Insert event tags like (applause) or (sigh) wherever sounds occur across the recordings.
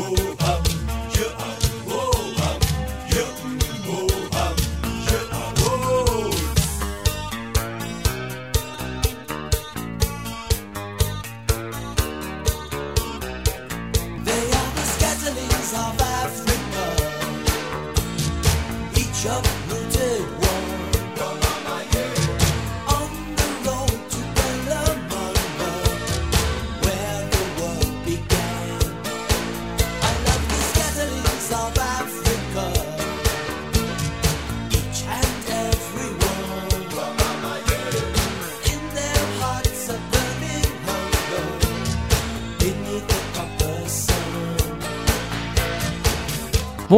vou.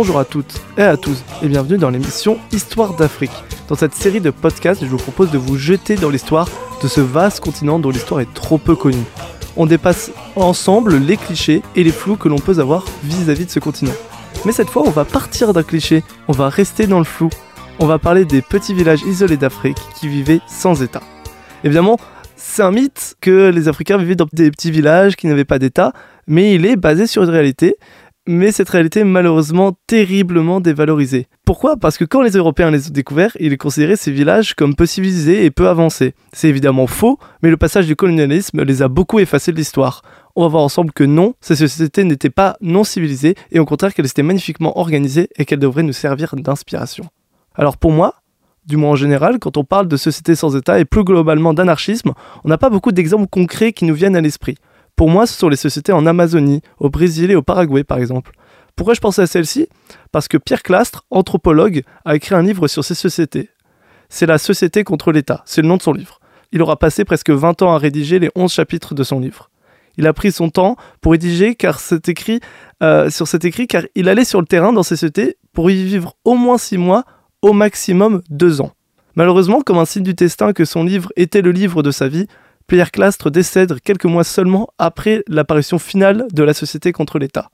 Bonjour à toutes et à tous et bienvenue dans l'émission Histoire d'Afrique. Dans cette série de podcasts, je vous propose de vous jeter dans l'histoire de ce vaste continent dont l'histoire est trop peu connue. On dépasse ensemble les clichés et les flous que l'on peut avoir vis-à-vis de ce continent. Mais cette fois, on va partir d'un cliché, on va rester dans le flou. On va parler des petits villages isolés d'Afrique qui vivaient sans État. Évidemment, c'est un mythe que les Africains vivaient dans des petits villages qui n'avaient pas d'État, mais il est basé sur une réalité mais cette réalité est malheureusement terriblement dévalorisée. Pourquoi? Parce que quand les Européens les ont découverts, ils considéraient ces villages comme peu civilisés et peu avancés. C'est évidemment faux, mais le passage du colonialisme les a beaucoup effacés de l'histoire. On va voir ensemble que non, ces sociétés n'étaient pas non civilisées, et au contraire qu'elles étaient magnifiquement organisées et qu'elles devraient nous servir d'inspiration. Alors pour moi, du moins en général, quand on parle de sociétés sans État et plus globalement d'anarchisme, on n'a pas beaucoup d'exemples concrets qui nous viennent à l'esprit. Pour moi, ce sont les sociétés en Amazonie, au Brésil et au Paraguay par exemple. Pourquoi je pensais à celle-ci? Parce que Pierre Clastre, anthropologue, a écrit un livre sur ces sociétés. C'est la société contre l'État, c'est le nom de son livre. Il aura passé presque 20 ans à rédiger les 11 chapitres de son livre. Il a pris son temps pour rédiger car c'est écrit, euh, sur cet écrit car il allait sur le terrain dans ces sociétés pour y vivre au moins 6 mois, au maximum 2 ans. Malheureusement, comme un signe du destin que son livre était le livre de sa vie, Pierre Clastre décède quelques mois seulement après l'apparition finale de la Société contre l'État.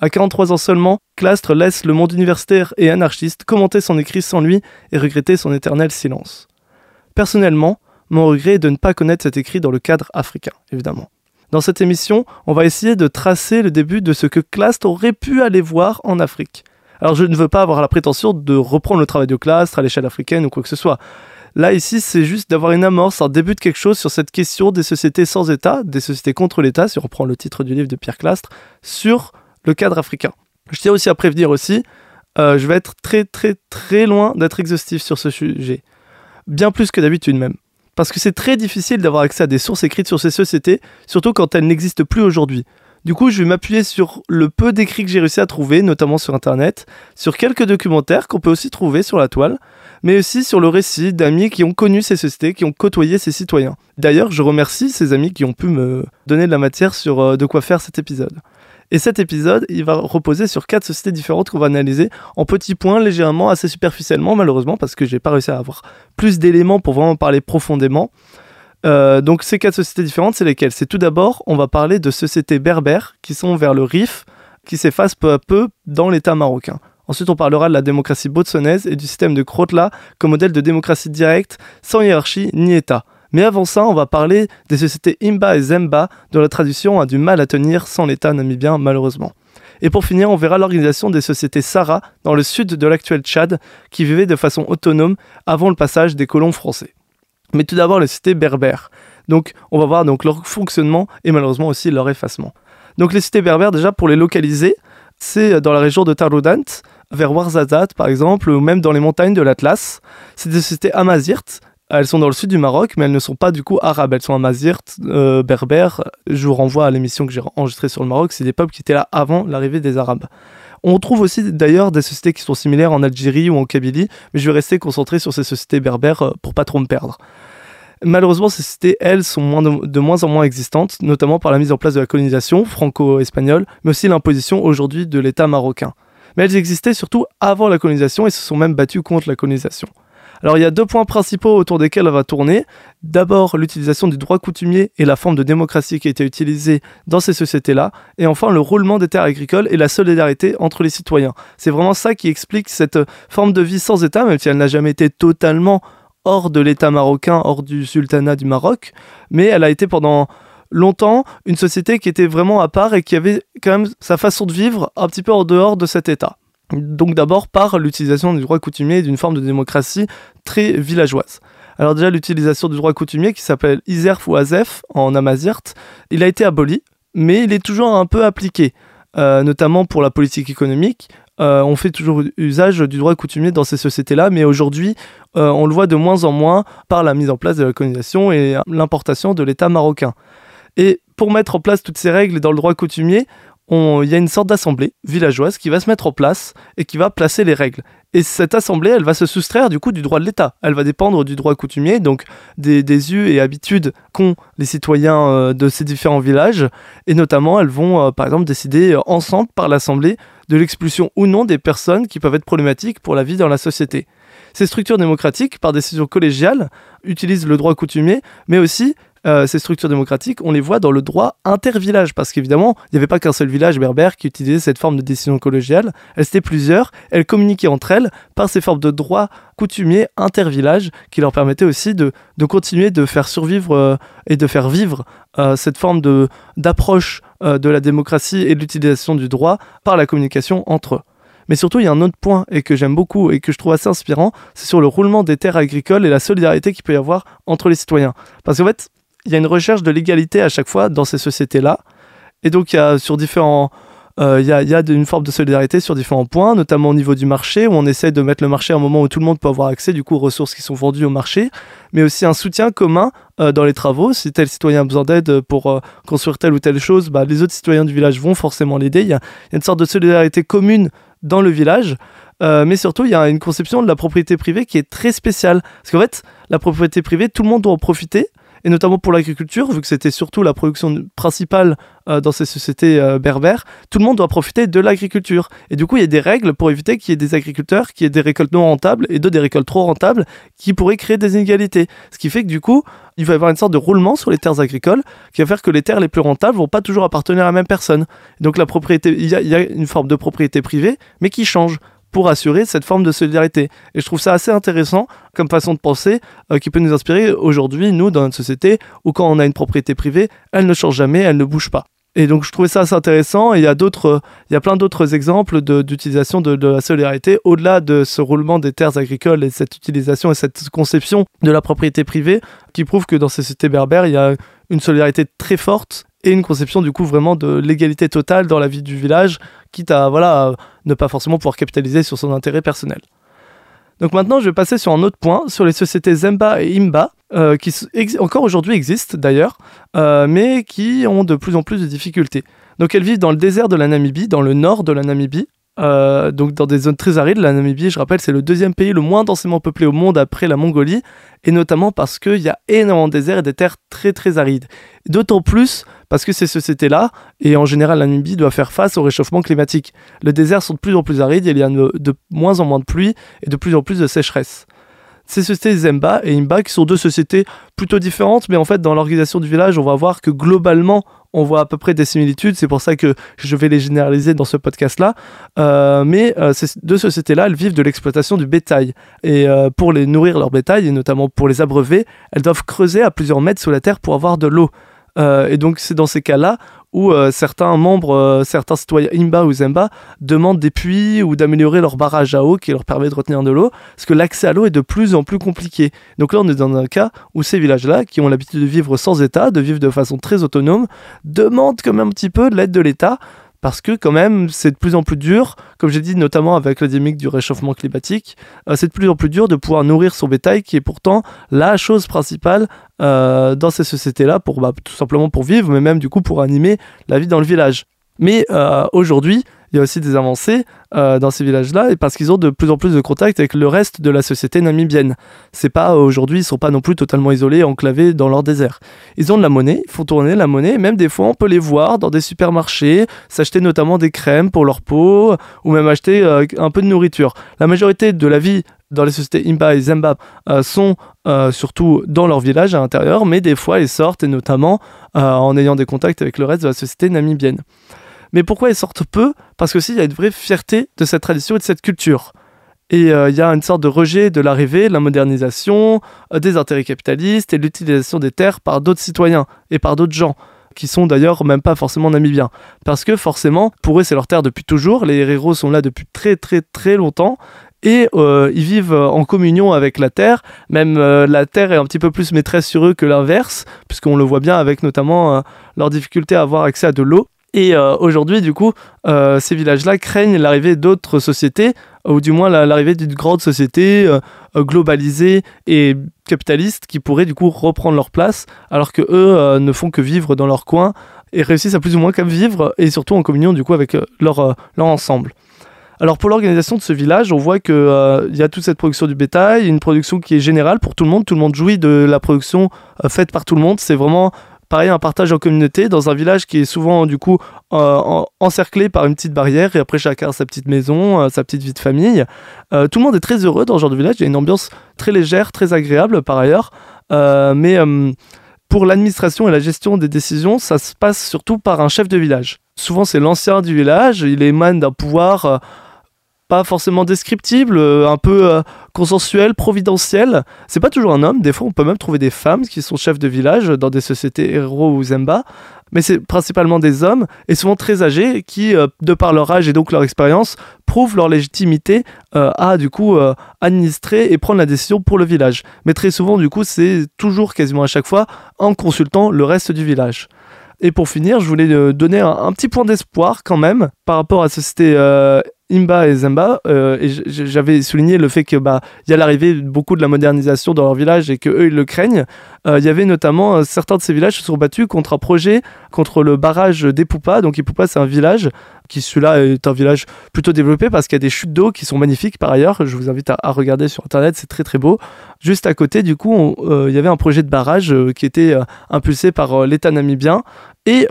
À 43 ans seulement, Clastre laisse le monde universitaire et anarchiste commenter son écrit sans lui et regretter son éternel silence. Personnellement, mon regret est de ne pas connaître cet écrit dans le cadre africain, évidemment. Dans cette émission, on va essayer de tracer le début de ce que Clastre aurait pu aller voir en Afrique. Alors je ne veux pas avoir la prétention de reprendre le travail de Clastre à l'échelle africaine ou quoi que ce soit. Là, ici, c'est juste d'avoir une amorce, un début de quelque chose sur cette question des sociétés sans État, des sociétés contre l'État, si on reprend le titre du livre de Pierre Clastre, sur le cadre africain. Je tiens aussi à prévenir aussi, euh, je vais être très très très loin d'être exhaustif sur ce sujet. Bien plus que d'habitude même. Parce que c'est très difficile d'avoir accès à des sources écrites sur ces sociétés, surtout quand elles n'existent plus aujourd'hui. Du coup, je vais m'appuyer sur le peu d'écrits que j'ai réussi à trouver, notamment sur Internet, sur quelques documentaires qu'on peut aussi trouver sur la toile, mais aussi sur le récit d'amis qui ont connu ces sociétés, qui ont côtoyé ces citoyens. D'ailleurs, je remercie ces amis qui ont pu me donner de la matière sur euh, de quoi faire cet épisode. Et cet épisode, il va reposer sur quatre sociétés différentes qu'on va analyser en petits points, légèrement, assez superficiellement, malheureusement, parce que j'ai pas réussi à avoir plus d'éléments pour vraiment parler profondément. Euh, donc ces quatre sociétés différentes, c'est lesquelles? C'est tout d'abord, on va parler de sociétés berbères qui sont vers le Rif, qui s'effacent peu à peu dans l'État marocain. Ensuite, on parlera de la démocratie botswanaise et du système de Krotla comme modèle de démocratie directe, sans hiérarchie ni État. Mais avant ça, on va parler des sociétés Imba et Zemba, dont la traduction a du mal à tenir sans l'État namibien, malheureusement. Et pour finir, on verra l'organisation des sociétés Sara dans le sud de l'actuel Tchad, qui vivaient de façon autonome avant le passage des colons français. Mais tout d'abord, les cités berbères. Donc, on va voir donc leur fonctionnement et malheureusement aussi leur effacement. Donc, les cités berbères, déjà, pour les localiser, c'est dans la région de Taroudant, vers Ouarzazate par exemple, ou même dans les montagnes de l'Atlas. C'est des cités amazirt. Elles sont dans le sud du Maroc, mais elles ne sont pas du coup arabes. Elles sont amazirt, euh, berbères. Je vous renvoie à l'émission que j'ai enregistrée sur le Maroc. C'est des peuples qui étaient là avant l'arrivée des Arabes. On trouve aussi d'ailleurs des sociétés qui sont similaires en Algérie ou en Kabylie, mais je vais rester concentré sur ces sociétés berbères euh, pour pas trop me perdre. Malheureusement, ces sociétés, elles, sont de, moins en moins existantes, notamment par la mise en place de la colonisation franco-espagnole, mais aussi l'imposition aujourd'hui de l'État marocain. Mais elles existaient surtout avant la colonisation et se sont même battues contre la colonisation. Alors il y a deux points principaux autour desquels on va tourner. D'abord l'utilisation du droit coutumier et la forme de démocratie qui a été utilisée dans ces sociétés-là. Et enfin le roulement des terres agricoles et la solidarité entre les citoyens. C'est vraiment ça qui explique cette forme de vie sans État, même si elle n'a jamais été totalement hors de l'État marocain, hors du sultanat du Maroc. Mais elle a été pendant longtemps une société qui était vraiment à part et qui avait quand même sa façon de vivre un petit peu en dehors de cet État. Donc d'abord par l'utilisation du droit coutumier et d'une forme de démocratie très villageoise. Alors déjà l'utilisation du droit coutumier qui s'appelle Iserf ou Azef en Amazirt, il a été aboli, mais il est toujours un peu appliqué, euh, notamment pour la politique économique. Euh, on fait toujours usage du droit coutumier dans ces sociétés-là, mais aujourd'hui, euh, on le voit de moins en moins par la mise en place de la colonisation et l'importation de l'État marocain. Et pour mettre en place toutes ces règles dans le droit coutumier, il y a une sorte d'assemblée villageoise qui va se mettre en place et qui va placer les règles. Et cette assemblée, elle va se soustraire du coup du droit de l'État. Elle va dépendre du droit coutumier, donc des, des us et habitudes qu'ont les citoyens euh, de ces différents villages. Et notamment, elles vont euh, par exemple décider euh, ensemble par l'assemblée de l'expulsion ou non des personnes qui peuvent être problématiques pour la vie dans la société. Ces structures démocratiques, par décision collégiale, utilisent le droit coutumier, mais aussi euh, ces structures démocratiques, on les voit dans le droit intervillage, parce qu'évidemment, il n'y avait pas qu'un seul village berbère qui utilisait cette forme de décision collégiale, elles étaient plusieurs, elles communiquaient entre elles par ces formes de droit coutumier intervillage qui leur permettaient aussi de, continuer de faire survivre euh, et de faire vivre euh, cette forme d'approche de la démocratie et de l'utilisation du droit par la communication entre eux. Mais surtout, il y a un autre point et que j'aime beaucoup et que je trouve assez inspirant, c'est sur le roulement des terres agricoles et la solidarité qu'il peut y avoir entre les citoyens. Parce qu'en fait, il y a une recherche de l'égalité à chaque fois dans ces sociétés-là. Et donc, il y a sur différents. Euh, il y, a, une forme de solidarité sur différents points, notamment au niveau du marché, où on essaie de mettre le marché à un moment où tout le monde peut avoir accès du coup aux ressources qui sont vendues au marché, mais aussi un soutien commun euh, dans les travaux. Si tel citoyen a besoin d'aide pour euh, construire telle ou telle chose, bah, les autres citoyens du village vont forcément l'aider. Il y, a une sorte de solidarité commune dans le village. mais surtout, il y a une conception de la propriété privée qui est très spéciale. Parce qu'en fait, la propriété privée, tout le monde doit en profiter et notamment pour l'agriculture, vu que c'était surtout la production principale euh, dans ces sociétés euh, berbères, tout le monde doit profiter de l'agriculture. Et du coup, il y a des règles pour éviter qu'il y ait des agriculteurs qui aient des récoltes non rentables et d'autres des récoltes trop rentables qui pourraient créer des inégalités. Ce qui fait que du coup, il va y avoir une sorte de roulement sur les terres agricoles qui va faire que les terres les plus rentables vont pas toujours appartenir à la même personne. donc la propriété, il y, a une forme de propriété privée, mais qui change pour assurer cette forme de solidarité. Et je trouve ça assez intéressant comme façon de penser euh, qui peut nous inspirer aujourd'hui, nous, dans notre société, où quand on a une propriété privée, elle ne change jamais, elle ne bouge pas. Et donc je trouvais ça assez intéressant. Et il y a d'autres, il y a plein d'autres exemples d'utilisation de, de, la solidarité au-delà de ce roulement des terres agricoles et cette utilisation et cette conception de la propriété privée qui prouve que dans ces sociétés berbères, il y a une solidarité très forte et une conception du coup vraiment de l'égalité totale dans la vie du village, quitte à voilà ne pas forcément pouvoir capitaliser sur son intérêt personnel. Donc maintenant, je vais passer sur un autre point, sur les sociétés Zemba et Imba, euh, qui encore aujourd'hui existent d'ailleurs, euh, mais qui ont de plus en plus de difficultés. Donc elles vivent dans le désert de la Namibie, dans le nord de la Namibie, euh, donc dans des zones très arides. La Namibie, je rappelle, c'est le deuxième pays le moins densément peuplé au monde après la Mongolie, et notamment parce qu'il y a énormément de déserts et des terres très très arides. D'autant plus parce que ces sociétés-là, et en général la Namibie, doit faire face au réchauffement climatique. Les déserts sont de plus en plus arides, il y a de moins en moins de pluie et de plus en plus de sécheresse ces sociétés Zemba et Imba qui sont deux sociétés plutôt différentes, mais en fait dans l'organisation du village, on va voir que globalement on voit à peu près des similitudes, c'est pour ça que je vais les généraliser dans ce podcast-là. Euh, mais euh, ces deux sociétés-là, elles vivent de l'exploitation du bétail. Et euh, pour les nourrir leur bétail, et notamment pour les abreuver, elles doivent creuser à plusieurs mètres sous la terre pour avoir de l'eau. et donc c'est dans ces cas-là où euh, certains membres, euh, certains citoyens Imba ou Zemba demandent des puits ou d'améliorer leur barrage à eau qui leur permet de retenir de l'eau, parce que l'accès à l'eau est de plus en plus compliqué. Donc là, on est dans un cas où ces villages-là, qui ont l'habitude de vivre sans État, de vivre de façon très autonome, demandent quand même un petit peu de l'aide de l'État parce que quand même c'est de plus en plus dur, comme j'ai dit notamment avec la dynamique du réchauffement climatique, euh, c'est de plus en plus dur de pouvoir nourrir son bétail qui est pourtant la chose principale euh, dans ces sociétés-là pour bah, tout simplement pour vivre, mais même du coup pour animer la vie dans le village. Mais euh, aujourd'hui, il y a aussi des avancées euh, dans ces villages-là, et parce qu'ils ont de plus en plus de contact avec le reste de la société namibienne. C'est pas aujourd'hui, ils sont pas non plus totalement isolés, enclavés dans leur désert. Ils ont de la monnaie, ils font tourner la monnaie, et même des fois on peut les voir dans des supermarchés, s'acheter notamment des crèmes pour leur peau, ou même acheter euh, un peu de nourriture. La majorité de la vie dans les sociétés Imba et Zemba euh, sont surtout dans leur village à l'intérieur, mais des fois ils sortent, et notamment en ayant des contacts avec le reste de la société namibienne. Mais pourquoi ils sortent peu? Parce qu'aussi, il y a une vraie fierté de cette tradition et de cette culture. Et euh, il y a une sorte de rejet de l'arrivée, de la modernisation, euh, des intérêts capitalistes et de l'utilisation des terres par d'autres citoyens et par d'autres gens. qui sont d'ailleurs même pas forcément namibiens. Parce que forcément, pour eux, c'est leur terre depuis toujours. Les héros sont là depuis très très très longtemps et euh, ils vivent en communion avec la Terre. Même la Terre est un petit peu plus maîtresse sur eux que l'inverse, puisqu'on le voit bien avec notamment euh, leur difficulté à avoir accès à de l'eau. Et aujourd'hui, du coup, ces villages-là craignent l'arrivée d'autres sociétés, ou du moins l'arrivée d'une grande société globalisée et capitaliste qui pourrait du coup reprendre leur place, alors que eux ne font que vivre dans leur coin et réussissent à plus ou moins qu'à vivre, et surtout en communion du coup avec leur, ensemble. Alors pour l'organisation de ce village, on voit qu'il euh, y a toute cette production du bétail, une production qui est générale pour tout le monde, tout le monde jouit de la production euh, faite par tout le monde, c'est vraiment pareil un partage en communauté dans un village qui est souvent du coup euh, encerclé par une petite barrière et après chacun a sa petite maison, sa petite vie de famille. tout le monde est très heureux dans ce genre de village, il y a une ambiance très légère, très agréable par ailleurs, mais pour l'administration et la gestion des décisions, ça se passe surtout par un chef de village. Souvent c'est l'ancien du village, il émane d'un pouvoir pas forcément descriptible, euh, un peu euh, consensuel, providentiel. C'est pas toujours un homme, des fois on peut même trouver des femmes qui sont chefs de village dans des sociétés héros ou Zemba, mais c'est principalement des hommes et souvent très âgés qui, euh, de par leur âge et donc leur expérience, prouvent leur légitimité à du coup administrer et prendre la décision pour le village. Mais très souvent du coup c'est toujours quasiment à chaque fois en consultant le reste du village. Et pour finir, je voulais donner un, petit point d'espoir quand même par rapport à la société Imba et Zemba, euh, et j'avais souligné le fait que bah il y a l'arrivée beaucoup de la modernisation dans leur village et que eux ils le craignent. Euh, il y avait notamment euh, certains de ces villages se sont battus contre un projet contre le barrage d'Epupa. Donc Epupa c'est un village qui celui-là est un village plutôt développé parce qu'il y a des chutes d'eau qui sont magnifiques par ailleurs. Je vous invite à, regarder sur internet, c'est très très beau. Juste à côté, du coup, il y avait un projet de barrage qui était impulsé par l'État namibien et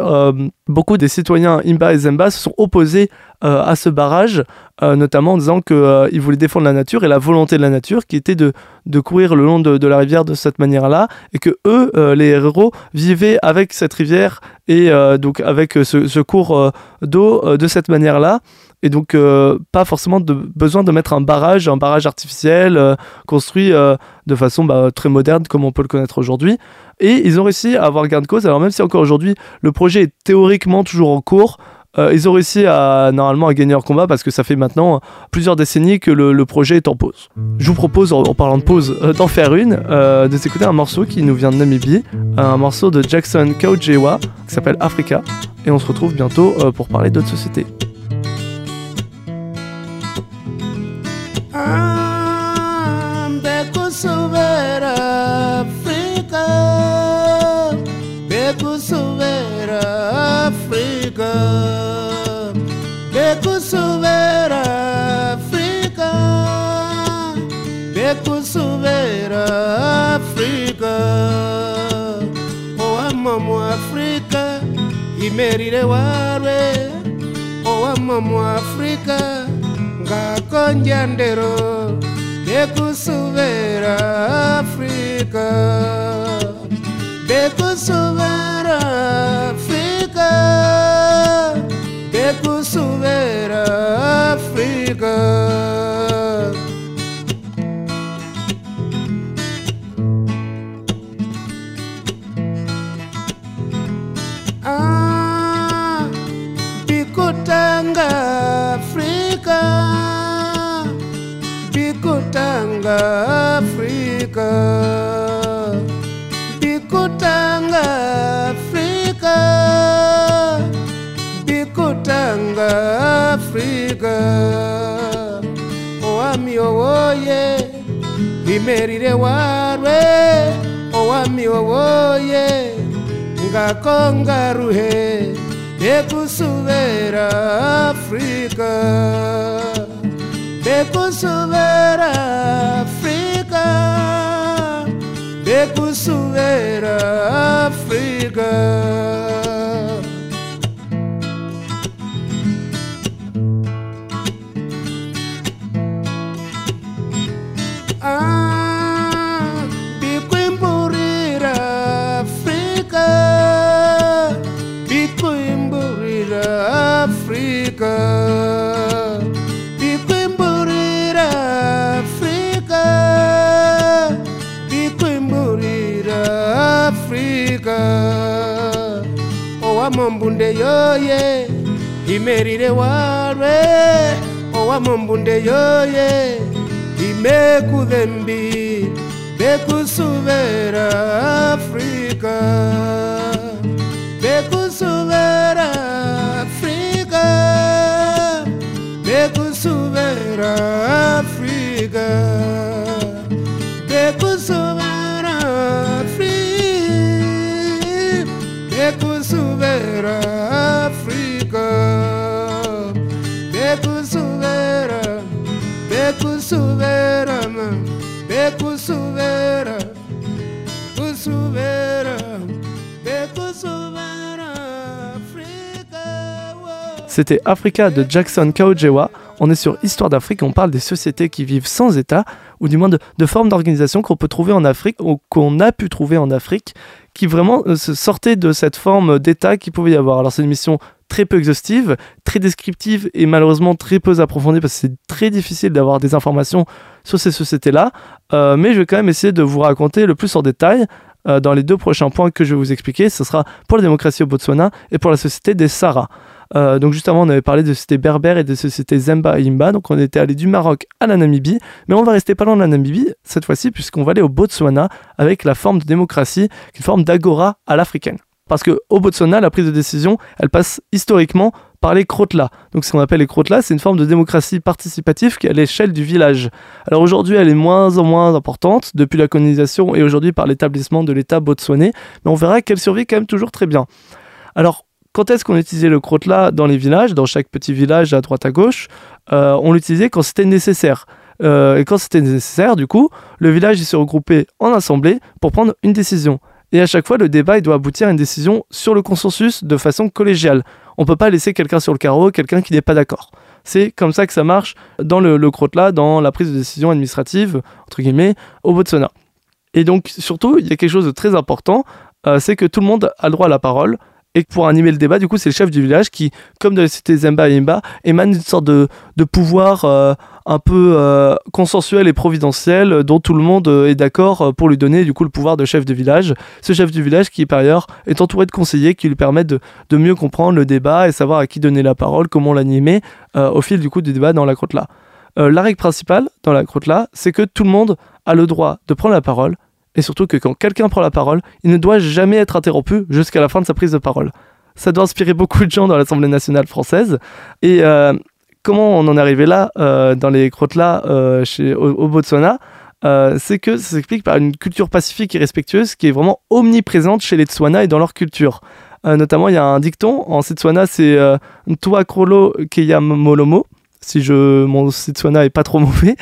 beaucoup des citoyens Imba et Zemba se sont opposés euh, à ce barrage, euh, notamment en disant qu'ils euh, voulaient défendre la nature et la volonté de la nature qui était de, de courir le long de, la rivière de cette manière-là, et que eux, les héros, vivaient avec cette rivière et donc avec ce, ce cours d'eau de cette manière-là et donc pas forcément besoin de mettre un barrage, un barrage artificiel construit de façon bah, très moderne comme on peut le connaître aujourd'hui. Et ils ont réussi à avoir gain de cause. Alors même si encore aujourd'hui le projet est théoriquement toujours en cours, euh, ils ont réussi à normalement à gagner leur combat parce que ça fait maintenant plusieurs décennies que le, projet est en pause. Je vous propose, en, parlant de pause, euh, d'en faire une, euh, de s'écouter un morceau qui nous vient de Namibie, un morceau de Jackson Kaujewa qui s'appelle Africa, et on se retrouve bientôt pour parler d'autres sociétés. ware owamo muafrika ngakonja ndero bekusubera afrika. Bekusubera afrika bekusubera afrika. owamumbunde yoye imerire walwe owamumbunde yoye imekudhembi bekusubera afrika. Bekusubera afrika. Bekusubera afrika. C'était Africa de Jackson Kaojewa. On est sur Histoire d'Afrique, on parle des sociétés qui vivent sans État, ou du moins de, formes d'organisation qu'on peut trouver en Afrique, ou qu'on a pu trouver en Afrique, qui vraiment euh, se sortaient de cette forme d'État qu'il pouvait y avoir. Alors c'est une mission très peu exhaustive, très descriptive et malheureusement très peu approfondie parce que c'est très difficile d'avoir des informations sur ces sociétés-là. Euh, mais je vais quand même essayer de vous raconter le plus en détail euh, dans les deux prochains points que je vais vous expliquer. Ce sera pour la démocratie au Botswana et pour la société des Sahara. Euh, donc juste avant, on avait parlé de sociétés berbères et de sociétés Zemba et Imba. Donc on était allé du Maroc à la Namibie, mais on va rester pas loin de la Namibie cette fois-ci puisqu'on va aller au Botswana avec la forme de démocratie, une forme d'agora à l'africaine. Parce que au Botswana, la prise de décision, elle passe historiquement par les crotlas. Donc ce qu'on appelle les crotlas, c'est une forme de démocratie participative qui est à l'échelle du village. Alors aujourd'hui, elle est moins en moins importante depuis la colonisation et aujourd'hui par l'établissement de l'État botswanais, mais on verra qu'elle survit quand même toujours très bien. Alors quand est-ce qu'on utilisait le crotla dans les villages, dans chaque petit village à droite à gauche Euh, On l'utilisait quand c'était nécessaire. Euh, et quand c'était nécessaire, du coup, le village il se regroupait en assemblée pour prendre une décision. Et à chaque fois, le débat doit aboutir à une décision sur le consensus de façon collégiale. On ne peut pas laisser quelqu'un sur le carreau, quelqu'un qui n'est pas d'accord. C'est comme ça que ça marche dans le, le dans la prise de décision administrative, entre guillemets, au Botswana. Et donc, surtout, il y a quelque chose de très important, euh, c'est que tout le monde a le droit à la parole. Et pour animer le débat, du coup, c'est le chef du village qui, comme dans les cités Zemba et Imba, émane d'une sorte de, de pouvoir euh, un peu euh, consensuel et providentiel euh, dont tout le monde est d'accord pour lui donner du coup le pouvoir de chef de village. Ce chef du village qui par ailleurs est entouré de conseillers qui lui permettent de, de mieux comprendre le débat et savoir à qui donner la parole, comment l'animer au fil du coup du débat dans la crotte là. La règle principale dans la crotte là, c'est que tout le monde a le droit de prendre la parole et surtout que quand quelqu'un prend la parole, il ne doit jamais être interrompu jusqu'à la fin de sa prise de parole. Ça doit inspirer beaucoup de gens dans l'Assemblée nationale française. Et euh, comment on en est arrivé là, euh, dans les crottes là, euh, au, Botswana c'est que ça s'explique par une culture pacifique et respectueuse qui est vraiment omniprésente chez les Tswana et dans leur culture. Notamment, il y a un dicton en Setswana, c'est Ntua Krolo Molomo, si je, mon Setswana est pas trop (laughs) mauvais,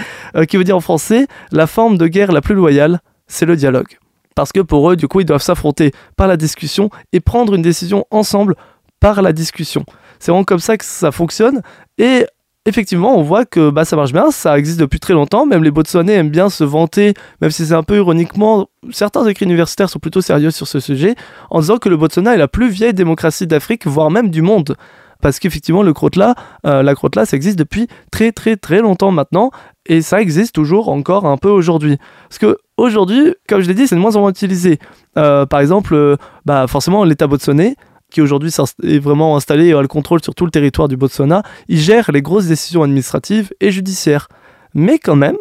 qui veut dire en français la forme de guerre la plus loyale, c'est le dialogue. Parce que pour eux, du coup, ils doivent s'affronter par la discussion et prendre une décision ensemble par la discussion. C'est vraiment comme ça que ça fonctionne. Et effectivement, on voit que bah, ça marche bien, ça existe depuis très longtemps. Même les Botswanais aiment bien se vanter, même si c'est un peu ironiquement. Certains écrits universitaires sont plutôt sérieux sur ce sujet, en disant que le Botswana est la plus vieille démocratie d'Afrique, voire même du monde. Parce qu'effectivement, le crotla, euh, la crotla, ça existe depuis très très très longtemps maintenant, et ça existe toujours encore un peu aujourd'hui. Parce que aujourd'hui, comme je l'ai dit, c'est de moins en moins utilisé. Euh, par exemple, euh, bah, forcément, l'État botswanais, qui aujourd'hui est vraiment installé et a le contrôle sur tout le territoire du Botswana, il gère les grosses décisions administratives et judiciaires. Mais quand même,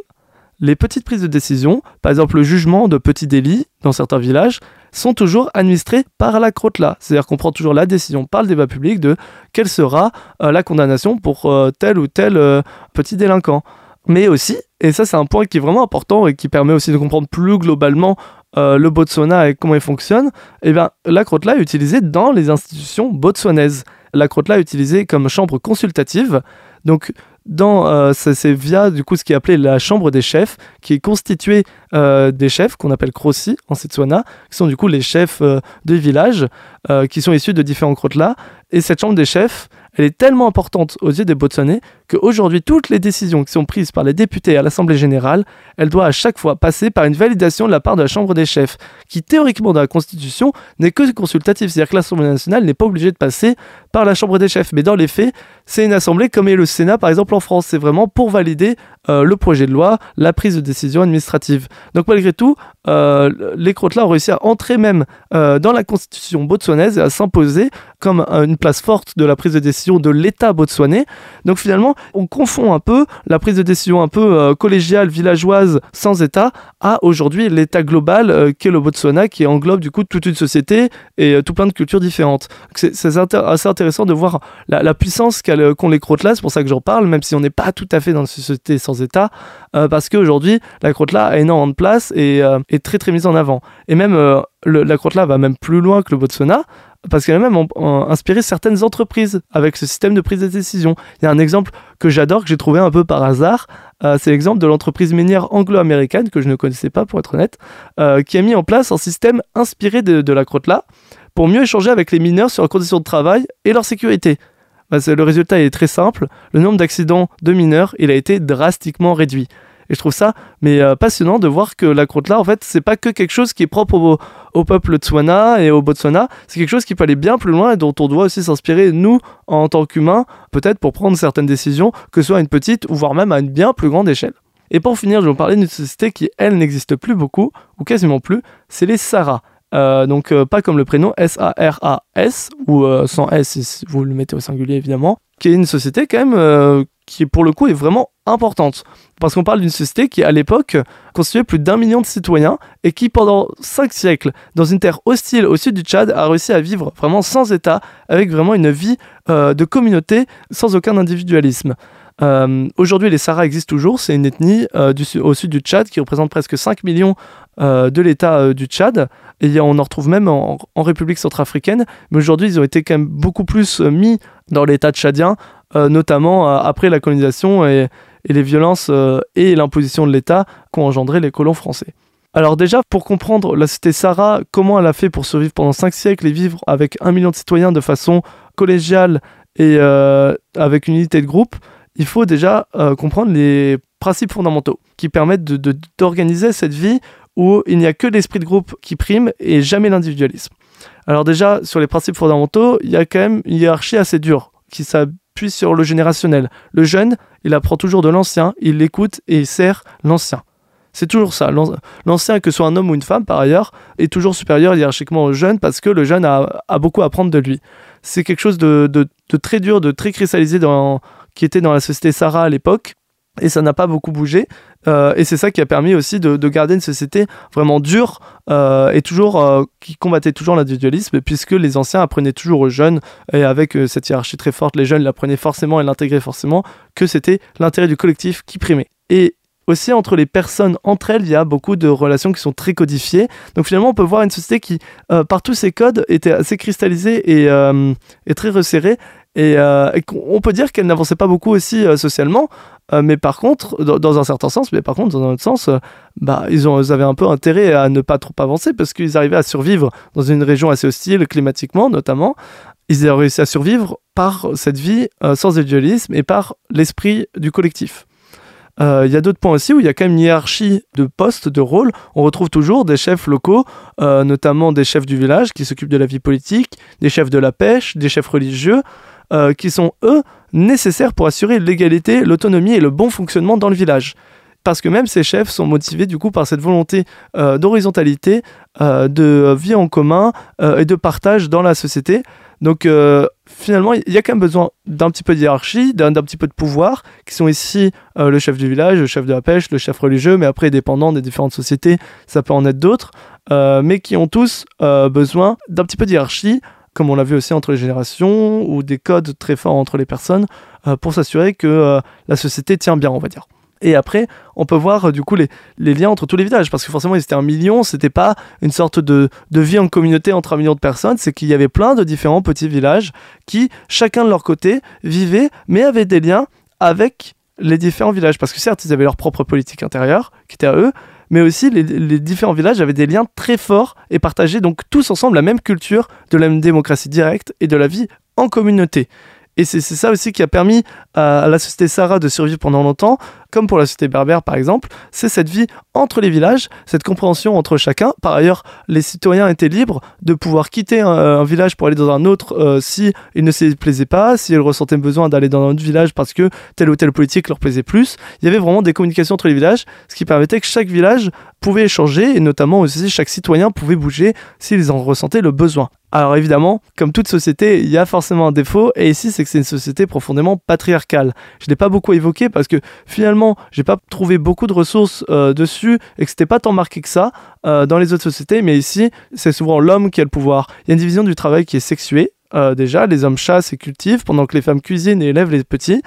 les petites prises de décision, par exemple le jugement de petits délits dans certains villages, sont toujours administrées par la crotla. C'est-à-dire qu'on prend toujours la décision par le débat public de quelle sera euh, la condamnation pour tel ou tel petit délinquant. Mais aussi, et ça c'est un point qui est vraiment important et qui permet aussi de comprendre plus globalement euh, le Botswana et comment il fonctionne, eh bien, la crotla est utilisée dans les institutions botswanaises. La crotla est utilisée comme chambre consultative. Donc, dans, euh, c'est via du coup ce qui est appelé la chambre des chefs, qui est constituée euh, des chefs qu'on appelle Krosi en Setswana, qui sont du coup les chefs euh, de village, qui sont issus de différents crotlas. Et cette chambre des chefs, elle est tellement importante aux yeux des Botswanais qu'aujourd'hui, toutes les décisions qui sont prises par les députés à l'Assemblée générale, elles doivent à chaque fois passer par une validation de la part de la Chambre des chefs, qui théoriquement dans la Constitution n'est que consultative, c'est-à-dire que l'Assemblée nationale n'est pas obligée de passer par la Chambre des chefs, mais dans les faits, c'est une assemblée comme est le Sénat par exemple en France, c'est vraiment pour valider euh, le projet de loi, la prise de décision administrative. Donc malgré tout, euh, les Crotla ont réussi à entrer même euh, dans la constitution botswanaise et à s'imposer comme une place forte de la prise de décision de l'État botswanais. Donc finalement, on confond un peu la prise de décision un peu euh, collégiale, villageoise, sans État, à aujourd'hui l'État global euh, qu'est le Botswana, qui englobe du coup toute une société et euh, tout plein de cultures différentes. C'est assez intéressant de voir la, puissance qu'ont les Crotlas, c'est pour ça que j'en parle, même si on n'est pas tout à fait dans une société sans État, parce qu'aujourd'hui, la Crotla a énormément de place et est très très mise en avant. Et même la Crotla va même plus loin que le Botswana, parce qu'elle a même inspiré certaines entreprises avec ce système de prise de décision. Il y a un exemple que j'adore, que j'ai trouvé un peu par hasard, euh, c'est l'exemple de l'entreprise minière anglo-américaine, que je ne connaissais pas pour être honnête, euh, qui a mis en place un système inspiré de, la Crotla pour mieux échanger avec les mineurs sur leurs conditions de travail et leur sécurité. Bah, le résultat est très simple, le nombre d'accidents de mineurs, il a été drastiquement réduit. Et je trouve ça euh, passionnant de voir que la Crotla, en fait, c'est pas que quelque chose qui est propre au, peuple Tswana et au Botswana, c'est quelque chose qui peut aller bien plus loin et dont on doit aussi s'inspirer, nous, en tant qu'humains, peut-être pour prendre certaines décisions, que ce soit à une petite ou voire même à une bien plus grande échelle. Et pour finir, je vais vous parler d'une société qui, elle, n'existe plus beaucoup, ou quasiment plus, c'est les Sara. Euh, donc euh, pas comme le prénom S-A-R-A-S, ou sans S si vous le mettez au singulier évidemment, qui est une société quand même qui pour le coup est vraiment importante. Parce qu'on parle d'une société qui à l'époque constituait plus d'un million de citoyens et qui pendant cinq siècles, dans une terre hostile au sud du Tchad, a réussi à vivre vraiment sans État, avec vraiment une vie euh, de communauté sans aucun individualisme. Euh, Aujourd'hui, les Sahara existent toujours. C'est une ethnie euh, au sud du Tchad qui représente presque 5 millions de l'État du Tchad. Et on en retrouve même en, République centrafricaine. Mais aujourd'hui, ils ont été quand même beaucoup plus mis dans l'État tchadien, notamment après la colonisation et, et les violences euh, et l'imposition de l'État qu'ont engendré les colons français. Alors déjà, pour comprendre la cité Sarah, comment elle a fait pour survivre pendant 5 siècles et vivre avec un million de citoyens de façon collégiale et euh, avec une unité de groupe, il faut déjà euh, comprendre les principes fondamentaux qui permettent d'organiser cette vie où il n'y a que l'esprit de groupe qui prime et jamais l'individualisme. Alors déjà, sur les principes fondamentaux, il y a quand même une hiérarchie assez dure qui sur le générationnel. Le jeune, il apprend toujours de l'ancien, il l'écoute et il sert l'ancien. C'est toujours ça. L'an- L'ancien, que ce soit un homme ou une femme par ailleurs, est toujours supérieur hiérarchiquement au jeune parce que le jeune a, beaucoup à apprendre de lui. C'est quelque chose de, de- de très dur, de très cristallisé dans, qui était dans la société Sarah à l'époque. Et ça n'a pas beaucoup bougé. Euh, et c'est ça qui a permis aussi de, de garder une société vraiment dure euh, et toujours euh, qui combattait toujours l'individualisme, puisque les anciens apprenaient toujours aux jeunes, et avec cette hiérarchie très forte, les jeunes l'apprenaient forcément et l'intégraient forcément, que c'était l'intérêt du collectif qui primait. Et aussi entre les personnes entre elles, il y a beaucoup de relations qui sont très codifiées. Donc finalement, on peut voir une société qui, par tous ses codes, était assez cristallisée et très resserrée. Et, euh, on peut dire qu'elle n'avançait pas beaucoup aussi euh, socialement, euh, mais par contre, dans, un certain sens, mais par contre, dans un autre sens, bah, ils, avaient un peu intérêt à ne pas trop avancer parce qu'ils arrivaient à survivre dans une région assez hostile, climatiquement notamment. Ils ont réussi à survivre par cette vie sans individualisme et par l'esprit du collectif. Il y a d'autres points aussi où il y a quand même une hiérarchie de postes, de rôles. On retrouve toujours des chefs locaux, notamment des chefs du village qui s'occupent de la vie politique, des chefs de la pêche, des chefs religieux, euh, qui sont eux nécessaires pour assurer l'égalité, l'autonomie et le bon fonctionnement dans le village. Parce que même ces chefs sont motivés du coup par cette volonté euh, d'horizontalité, euh, de vie en commun et de partage dans la société. Donc finalement, il y a quand même besoin d'un petit peu de hiérarchie, d'un petit peu de pouvoir, qui sont ici le chef du village, le chef de la pêche, le chef religieux, mais après dépendant des différentes sociétés, ça peut en être d'autres, mais qui ont tous besoin d'un petit peu de hiérarchie, comme on l'a vu aussi entre les générations, ou des codes très forts entre les personnes, euh, pour s'assurer que euh, la société tient bien, on va dire. Et après, on peut voir euh, du coup les, liens entre tous les villages, parce que forcément, ils étaient un million, c'était pas une sorte de vie en communauté entre un million de personnes, c'est qu'il y avait plein de différents petits villages qui, chacun de leur côté, vivaient, mais avaient des liens avec les différents villages. Parce que certes, ils avaient leur propre politique intérieure, qui était à eux, mais aussi les, différents villages avaient des liens très forts et partageaient donc tous ensemble la même culture de la même démocratie directe et de la vie en communauté. Et c'est ça aussi qui a permis à, la société Sahara de survivre pendant longtemps, comme pour la société berbère par exemple, c'est cette vie entre les villages, cette compréhension entre chacun. Par ailleurs, les citoyens étaient libres de pouvoir quitter un, un village pour aller dans un autre euh, si ils ne s'y plaisaient pas, si ils ressentaient besoin d'aller dans un autre village parce que telle ou telle politique leur plaisait plus. Il y avait vraiment des communications entre les villages, ce qui permettait que chaque village pouvait échanger et notamment aussi chaque citoyen pouvait bouger s'ils en ressentaient le besoin. Alors évidemment, comme toute société, il y a forcément un défaut, et ici c'est que c'est une société profondément patriarcale. Je l'ai pas beaucoup évoqué parce que finalement, j'ai pas trouvé beaucoup de ressources euh, dessus et que c'était pas tant marqué que ça euh, dans les autres sociétés, mais ici c'est souvent l'homme qui a le pouvoir. Il y a une division du travail qui est sexuée. euh, déjà, les hommes chassent et cultivent pendant que les femmes cuisinent et élèvent les petits.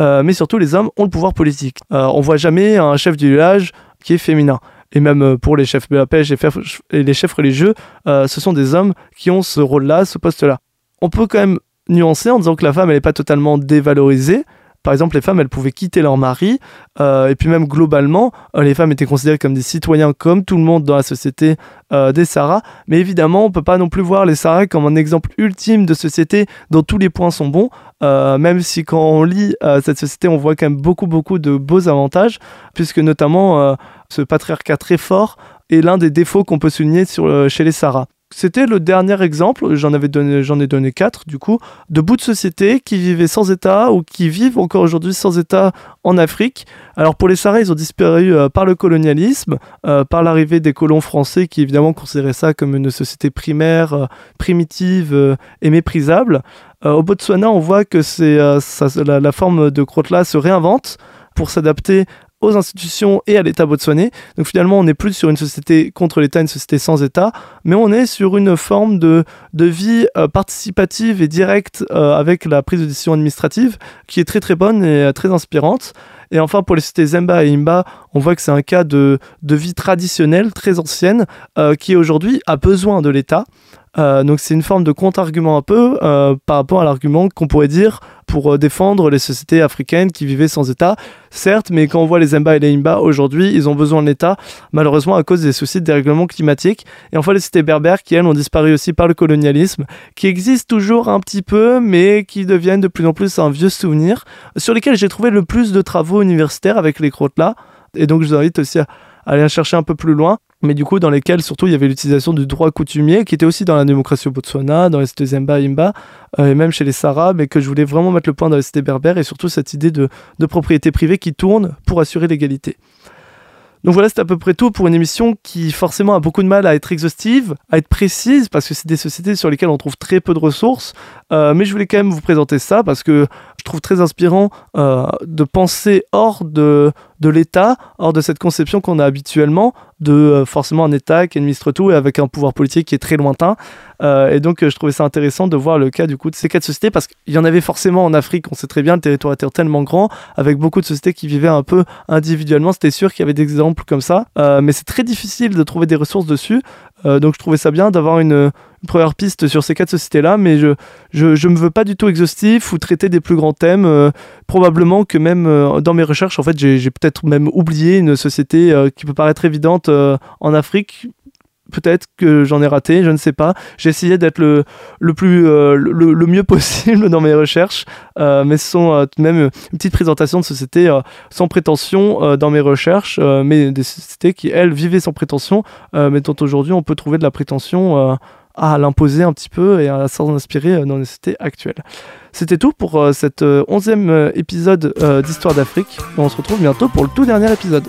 Mais surtout, les hommes ont le pouvoir politique. On voit jamais un chef du village qui est féminin. Et même pour les chefs de la pêche et les chefs religieux, ce sont des hommes qui ont ce rôle-là, ce poste-là. On peut quand même nuancer en disant que la femme, elle n'est pas totalement dévalorisée. Par exemple, les femmes, elles pouvaient quitter leur mari. euh, et puis même globalement, euh, les femmes étaient considérées comme des citoyens comme tout le monde dans la société euh, des Sahara. Mais évidemment, on peut pas non plus voir les Sahara comme un exemple ultime de société dont tous les points sont bons. Même si quand on lit cette société, on voit quand même beaucoup, beaucoup de beaux avantages, puisque notamment ce patriarcat très fort est l'un des défauts qu'on peut souligner sur, chez les Sahara. C'était le dernier exemple, j'en avais donné, j'en ai donné quatre du coup, de bouts de société qui vivaient sans État ou qui vivent encore aujourd'hui sans État en Afrique. Alors pour les Sahara, ils ont disparu euh, par le colonialisme, euh, par l'arrivée des colons français qui évidemment considéraient ça comme une société primaire, euh, primitive et méprisable. Au Botswana, on voit que c'est ça- la, la forme de Crotla se réinvente pour s'adapter aux institutions et à l'État botswanais. Donc finalement, on n'est plus sur une société contre l'État, une société sans État, mais on est sur une forme de, de vie euh, participative et directe euh, avec la prise de décision administrative qui est très très bonne et euh, très inspirante. Et enfin, pour les sociétés Zemba et Imba, on voit que c'est un cas de, de vie traditionnelle, très ancienne, qui aujourd'hui a besoin de l'État. Euh, donc c'est une forme de contre-argument un peu euh, par rapport à l'argument qu'on pourrait dire pour euh, défendre les sociétés africaines qui vivaient sans État. Certes, mais quand on voit les Zemba et les Imba aujourd'hui, ils ont besoin de l'État, malheureusement à cause des soucis de dérèglement climatique. Et enfin les cités berbères qui, elles, ont disparu aussi par le colonialisme, qui existent toujours un petit peu, mais qui deviennent de plus en plus un vieux souvenir, sur lesquels j'ai trouvé le plus de travaux universitaires avec les crottes là. Et donc je vous invite aussi à aller chercher un peu plus loin mais du coup dans lesquels surtout il y avait l'utilisation du droit coutumier qui était aussi dans la démocratie au Botswana, dans les cités Zemba, Imba, euh, et même chez les Sahara, mais que je voulais vraiment mettre le point dans les cités berbères et surtout cette idée de, de propriété privée qui tourne pour assurer l'égalité. Donc voilà, c'est à peu près tout pour une émission qui forcément a beaucoup de mal à être exhaustive, à être précise, parce que c'est des sociétés sur lesquelles on trouve très peu de ressources. Euh, mais je voulais quand même vous présenter ça parce que je trouve très inspirant euh, de penser hors de, de l'État, hors de cette conception qu'on a habituellement de euh, forcément un État qui administre tout et avec un pouvoir politique qui est très lointain. Euh, et donc euh, je trouvais ça intéressant de voir le cas du coup de ces quatre sociétés parce qu'il y en avait forcément en Afrique. On sait très bien le territoire était tellement grand avec beaucoup de sociétés qui vivaient un peu individuellement. C'était sûr qu'il y avait des exemples comme ça, mais c'est très difficile de trouver des ressources dessus. Euh, donc je trouvais ça bien d'avoir une, première piste sur ces quatre sociétés-là, mais je, je, je me veux pas du tout exhaustif ou traiter des plus grands thèmes. Euh, probablement que même euh, dans mes recherches, en fait, j'ai peut-être même oublié une société qui peut paraître évidente en Afrique. Peut-être que j'en ai raté, je ne sais pas. J'ai essayé d'être le, le plus euh, le, mieux (laughs) possible dans mes recherches, euh, mais ce sont euh, tout de même une petite présentation de sociétés euh, sans prétention euh, dans mes recherches, euh, mais des sociétés qui elles vivaient sans prétention, euh, mais dont aujourd'hui on peut trouver de la prétention euh, à l'imposer un petit peu et à s'en inspirer euh, dans les sociétés actuelles. C'était tout pour euh, cet euh, onzième euh, épisode euh, d'Histoire d'Afrique. On se retrouve bientôt pour le tout dernier épisode.